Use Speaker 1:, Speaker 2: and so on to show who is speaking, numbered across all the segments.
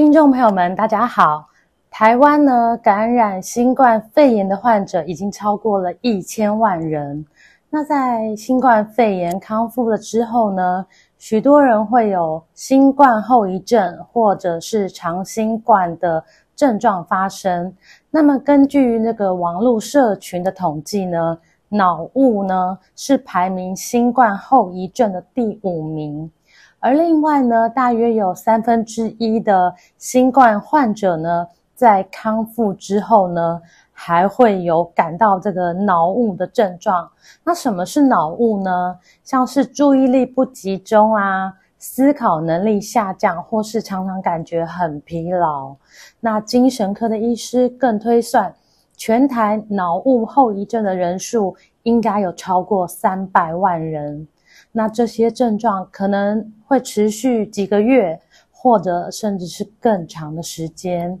Speaker 1: 听众朋友们，大家好。台湾呢，感染新冠肺炎的患者已经超过了一千万人。那在新冠肺炎康复了之后呢，许多人会有新冠后遗症，或者是长新冠的症状发生。那么根据那个网络社群的统计呢，脑雾呢是排名新冠后遗症的第五名。而另外呢，大约有三分之一的新冠患者呢，在康复之后呢，还会有感到这个脑雾的症状。那什么是脑雾呢？像是注意力不集中啊，思考能力下降，或是常常感觉很疲劳。那精神科的医师更推算，全台脑雾后遗症的人数应该有超过三百万人。那这些症状可能会持续几个月，或者甚至是更长的时间。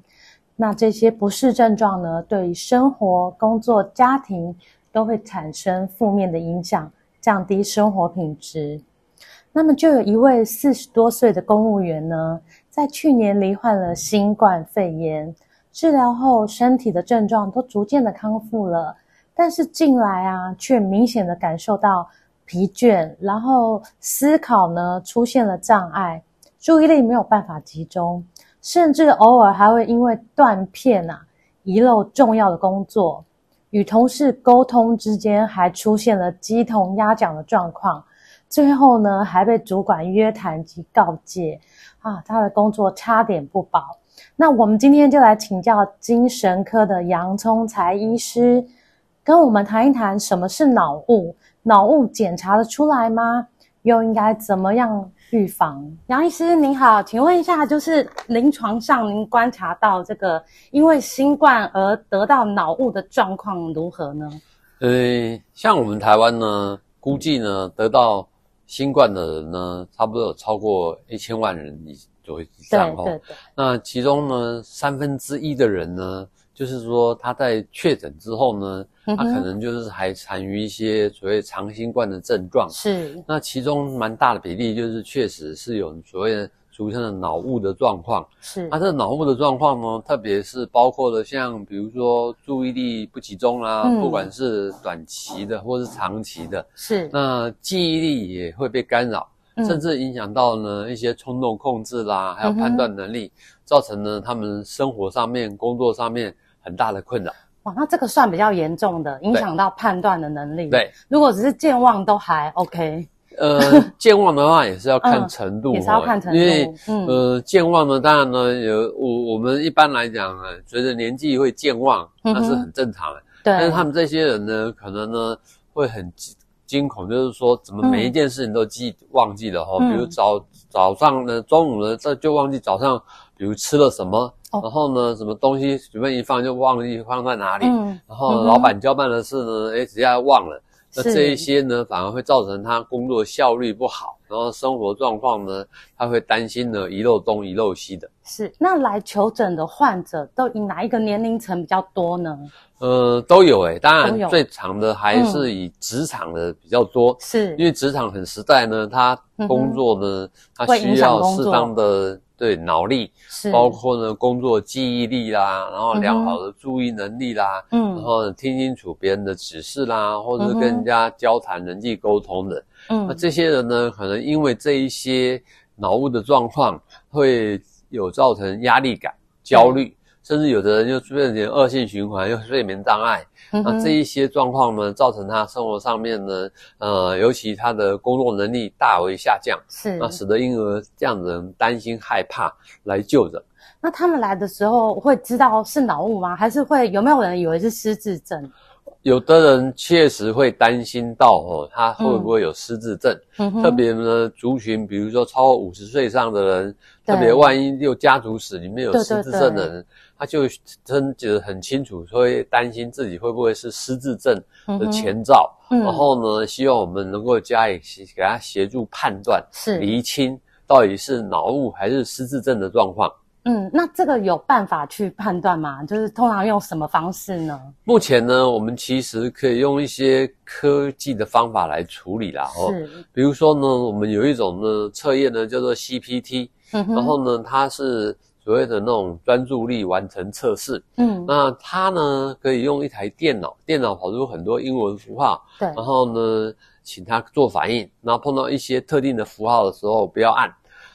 Speaker 1: 那这些不适症状呢，对于生活、工作、家庭都会产生负面的影响，降低生活品质。那么，就有一位四十多岁的公务员呢，在去年罹患了新冠肺炎，治疗后身体的症状都逐渐的康复了，但是近来啊，却明显的感受到。疲倦，然后思考呢出现了障碍，注意力没有办法集中，甚至偶尔还会因为断片啊遗漏重要的工作，与同事沟通之间还出现了鸡同鸭讲的状况，最后呢还被主管约谈及告诫啊，他的工作差点不保。那我们今天就来请教精神科的杨聪才医师，跟我们谈一谈什么是脑雾。脑雾检查得出来吗？又应该怎么样预防？杨医师您好，请问一下，就是临床上您观察到这个因为新冠而得到脑雾的状况如何呢？
Speaker 2: 呃，像我们台湾呢，估计呢得到新冠的人呢，差不多有超过一千万人以左右以上哦。对对对。那其中呢，三分之一的人呢，就是说他在确诊之后呢。他可能就是还残余一些所谓长新冠的症状，
Speaker 1: 是。
Speaker 2: 那其中蛮大的比例就是确实是有所谓的俗称的脑雾的状况，
Speaker 1: 是。
Speaker 2: 那这脑雾的状况呢，特别是包括了像比如说注意力不集中啦、啊嗯，不管是短期的或是长期的，
Speaker 1: 是。
Speaker 2: 那记忆力也会被干扰，甚至影响到呢一些冲动控制啦，还有判断能力，嗯、造成呢他们生活上面、工作上面很大的困扰。
Speaker 1: 哇，那这个算比较严重的，影响到判断的能力。
Speaker 2: 对，
Speaker 1: 如果只是健忘都还 OK。
Speaker 2: 呃，健忘的话也是要看程度，
Speaker 1: 嗯、也是要看程度。
Speaker 2: 因为、嗯、呃，健忘呢，当然呢，有我我们一般来讲啊，随着年纪会健忘，那是很正常的。对、嗯。但是他们这些人呢，可能呢会很惊恐，就是说怎么每一件事情都记、嗯、忘记了哈、哦？比如早早上呢，中午呢，这就忘记早上，比如吃了什么。然后呢，什么东西随便一放就忘记放在哪里。嗯。然后老板交办的事呢，哎、嗯，直接忘了。那这一些呢，反而会造成他工作效率不好，然后生活状况呢，他会担心呢遗漏东遗漏西的。
Speaker 1: 是。那来求诊的患者都以哪一个年龄层比较多呢？
Speaker 2: 呃，都有诶。当然最长的还是以职场的比较多。是、嗯。因为职场很实在呢，他工作呢，嗯、他需要适当的。对脑力，是。包括呢工作记忆力啦，然后良好的注意能力啦，嗯，然后听清楚别人的指示啦，或者是跟人家交谈、人际沟通的，嗯，那这些人呢，可能因为这一些脑雾的状况，会有造成压力感、焦虑。甚至有的人又出现点恶性循环，又睡眠障碍，嗯，那这一些状况呢，造成他生活上面呢，呃，尤其他的工作能力大为下降，是，那使得婴儿这样子人担心害怕来就诊。
Speaker 1: 那他们来的时候会知道是脑雾吗？还是会有没有人以为是失智症？
Speaker 2: 有的人确实会担心到哦，他会不会有失智症？嗯、特别呢，族群比如说超过五十岁以上的人，特别万一又家族史里面有失智症的人，对对对，他就真觉得很清楚，所以担心自己会不会是失智症的前兆。嗯、然后呢，希望我们能够加以给他协助判断，是厘清到底是脑雾还是失智症的状况。
Speaker 1: 嗯，那这个有办法去判断吗？就是通常用什么方式呢？
Speaker 2: 目前呢，我们其实可以用一些科技的方法来处理啦。哦，是。比如说呢，我们有一种呢测验呢叫做 CPT，嗯哼，然后呢，它是所谓的那种专注力完成测试。嗯，那它呢可以用一台电脑，电脑跑出很多英文符号，对，然后呢，请它做反应，然后碰到一些特定的符号的时候，不要按。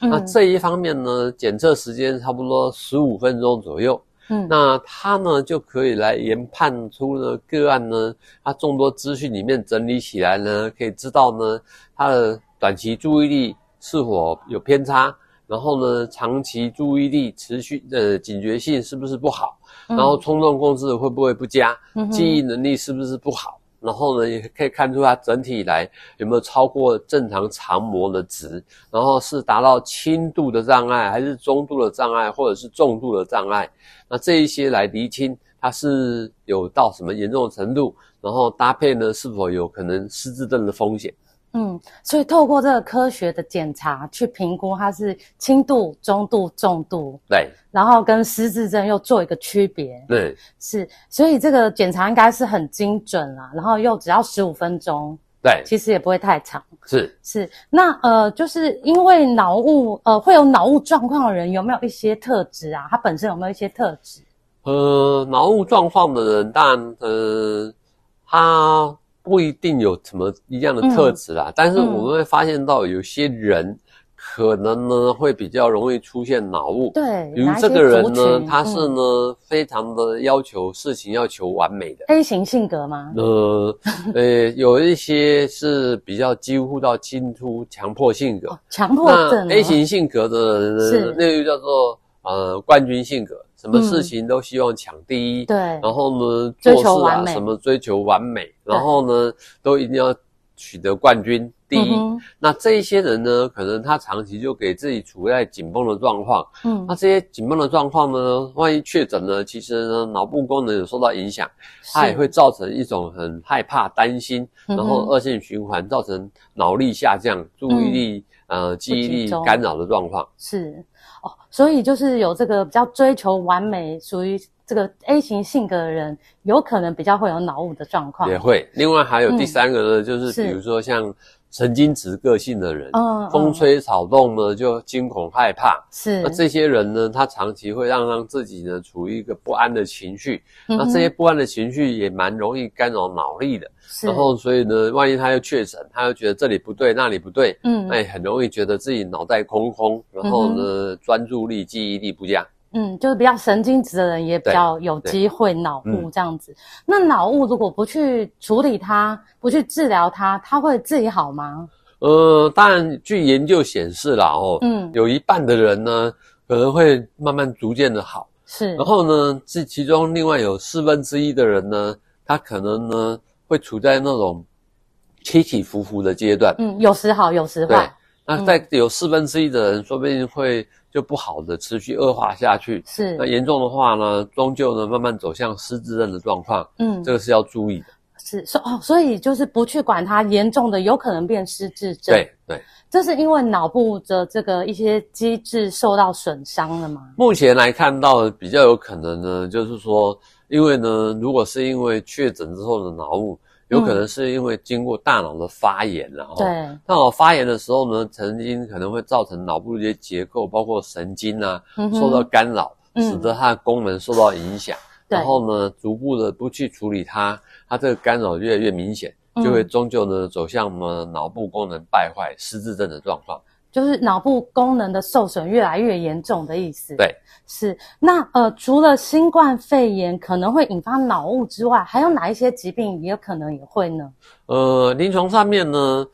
Speaker 2: 那这一方面呢，检测时间差不多十五分钟左右。嗯，那它呢就可以来研判出呢个案呢，它众多资讯里面整理起来呢，可以知道呢它的短期注意力是否有偏差，然后呢长期注意力持续的警觉性是不是不好，然后冲动控制会不会不佳，记忆能力是不是不好。然后呢，也可以看出它整体来有没有超过正常肠膜的值，然后是达到轻度的障碍，还是中度的障碍，或者是重度的障碍。那这一些来厘清它是有到什么严重程度，然后搭配呢，是否有可能失智症的风险。
Speaker 1: 嗯，所以透过这个科学的检查去评估它是轻度、中度、重度，
Speaker 2: 对，
Speaker 1: 然后跟失智症又做一个区别，
Speaker 2: 对，
Speaker 1: 是，所以这个检查应该是很精准啦，然后又只要十五分钟，
Speaker 2: 对，
Speaker 1: 其实也不会太长，
Speaker 2: 是
Speaker 1: 是，那呃，就是因为脑雾呃会有脑雾状况的人有没有一些特质啊？他本身有没有一些特质？
Speaker 2: 呃，脑雾状况的人，但呃，他。不一定有什么一样的特质啦，嗯、但是我们会发现到有些人可能呢会比较容易出现脑雾。
Speaker 1: 对，
Speaker 2: 比如这个人呢，他是呢、嗯、非常的要求事情要求完美的
Speaker 1: A 型性格吗？
Speaker 2: 呃，呃，有一些是比较几乎到近乎强迫性格。
Speaker 1: 强迫症。
Speaker 2: 那 A 型性格的人呢，是那个叫做呃冠军性格。什么事情都希望抢第一，
Speaker 1: 对，
Speaker 2: 然后呢，做事啊什么追求完美，然后呢，都一定要取得冠军第一。那这一些人呢，可能他长期就给自己处在紧绷的状况，嗯，那这些紧绷的状况呢，万一确诊了，其实呢，脑部功能有受到影响，它也会造成一种很害怕、担心，然后恶性循环，造成脑力下降、注意力呃记忆力干扰的状况，
Speaker 1: 是。所以就是有这个比较追求完美，属于这个 A 型性格的人，有可能比较会有脑雾的状况。
Speaker 2: 也会。另外还有第三个呢，嗯、就是比如说像神经质个性的人，嗯，风吹草动呢就惊恐害怕。是。那这些人呢，他长期会让让自己呢处于一个不安的情绪。嗯、那这些不安的情绪也蛮容易干扰脑力的。是。然后所以呢，万一他又确诊，他又觉得这里不对，那里不对，嗯，那也很容易觉得自己脑袋空空，然后呢，专、嗯、注力、记忆力不佳。
Speaker 1: 嗯，就是比较神经质的人也比较有机会脑雾这样子。嗯、那脑雾如果不去处理它，不去治疗它，它会自己好吗？
Speaker 2: 呃，当然，据研究显示啦，哦，嗯，有一半的人呢可能会慢慢逐渐的好，是。然后呢，这其中另外有四分之一的人呢，他可能呢会处在那种起起伏伏的阶段，
Speaker 1: 嗯，有时好，有时坏。
Speaker 2: 对，那在有四分之一的人，说不定会。就不好的持续恶化下去，是。那严重的话呢，终究呢慢慢走向失智症的状况，嗯，这个是要注意的。
Speaker 1: 是，所哦，所以就是不去管它，严重的有可能变失智症。
Speaker 2: 对对，
Speaker 1: 这是因为脑部的这个一些机制受到损伤了吗？
Speaker 2: 目前来看到比较有可能呢，就是说，因为呢，如果是因为确诊之后的脑雾。有可能是因为经过大脑的发炎，然后对大脑发炎的时候呢，曾经可能会造成脑部的一些结构，包括神经啊，受到干扰，使得它的功能受到影响。然后呢，逐步的不去处理它，它这个干扰越来越明显，就会终究呢走向我们脑部功能败坏、失智症的状况。
Speaker 1: 就是脑部功能的受损越来越严重的意思。
Speaker 2: 对，
Speaker 1: 是。那呃，除了新冠肺炎可能会引发脑雾之外，还有哪一些疾病也有可能也会呢？
Speaker 2: 呃，临床上面呢，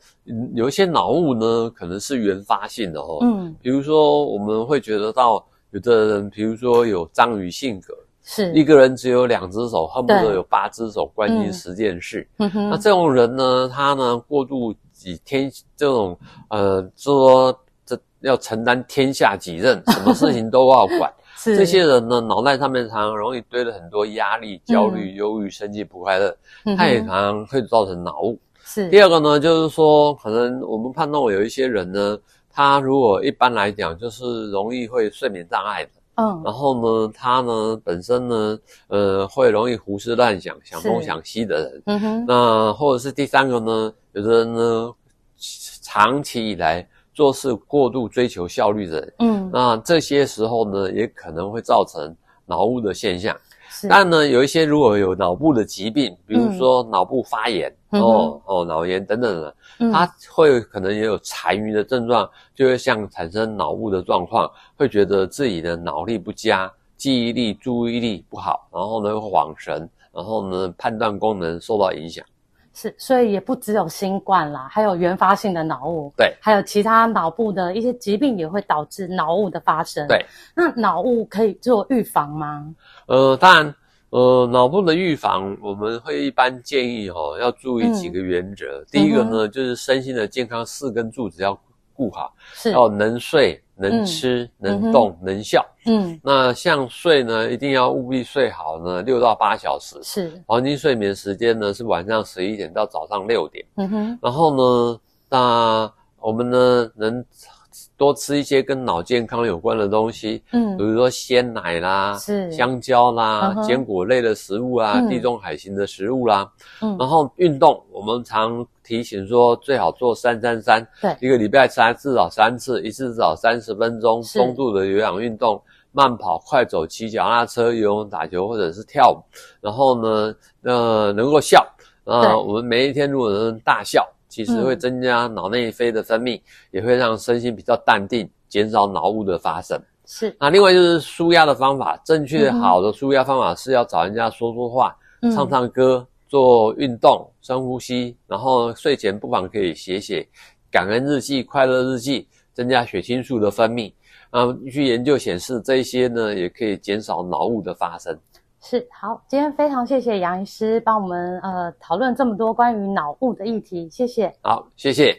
Speaker 2: 有一些脑雾呢，可能是原发性的哦。嗯。比如说，我们会觉得到有的人，比如说有章鱼性格，
Speaker 1: 是
Speaker 2: 一个人只有两只手，恨不得有八只手，关心十件事。嗯哼，那这种人呢，他呢过度以天这种呃说这要承担天下己任，什么事情都要管。是。这些人呢，脑袋上面常常容易堆了很多压力、焦虑、忧郁、生气、不快乐，他也常常会造成脑雾。是。第二个呢，就是说，可能我们判断有一些人呢，他如果一般来讲就是容易会睡眠障碍的，嗯，然后呢，他呢本身呢，呃，会容易胡思乱想、想东想西的人，嗯哼，那或者是第三个呢，有的人呢，长期以来做事过度追求效率的人，嗯，那这些时候呢，也可能会造成脑雾的现象。但呢，有一些如果有脑部的疾病，比如说脑部发炎、嗯、哦哦脑炎等等的，嗯、他会可能也有残余的症状，就会像产生脑雾的状况，会觉得自己的脑力不佳，记忆力、注意力不好，然后呢会恍神，然后呢判断功能受到影响。
Speaker 1: 是，所以也不只有新冠啦，还有原发性的脑雾，
Speaker 2: 对，
Speaker 1: 还有其他脑部的一些疾病也会导致脑雾的发生。
Speaker 2: 对，
Speaker 1: 那脑雾可以做预防吗？
Speaker 2: 呃，当然，呃，脑部的预防，我们会一般建议哦，要注意几个原则。嗯、第一个呢，嗯、就是身心的健康四根柱子要顾好，是要能睡。能吃、嗯、能动、嗯、能笑，嗯，那像睡呢，一定要务必睡好呢，六到八小时，是。黄金睡眠时间呢是晚上十一点到早上六点，嗯哼，然后呢，那我们呢能多吃一些跟脑健康有关的东西，嗯，比如说鲜奶啦，是。香蕉啦，坚、嗯、果类的食物啊，嗯、地中海型的食物啦，嗯，然后运动，我们常。提醒说最好做三三三，对，一个礼拜三至少三次，一次至少三十分钟，中度的有氧运动，慢跑、快走、骑脚踏车、游泳、打球或者是跳舞。然后呢，呃，能够笑，啊、呃，我们每一天如果能大笑，其实会增加脑内啡的分泌，嗯、也会让身心比较淡定，减少脑雾的发生。是，那另外就是舒压的方法，正确好的舒压方法是要找人家说说话，嗯、唱唱歌。做运动、深呼吸，然后睡前不妨可以写写感恩日记、快乐日记，增加血清素的分泌。啊，据研究显示，这些呢也可以减少脑雾的发生。
Speaker 1: 是，好，今天非常谢谢杨医师帮我们呃讨论这么多关于脑雾的议题，谢谢。
Speaker 2: 好，谢谢。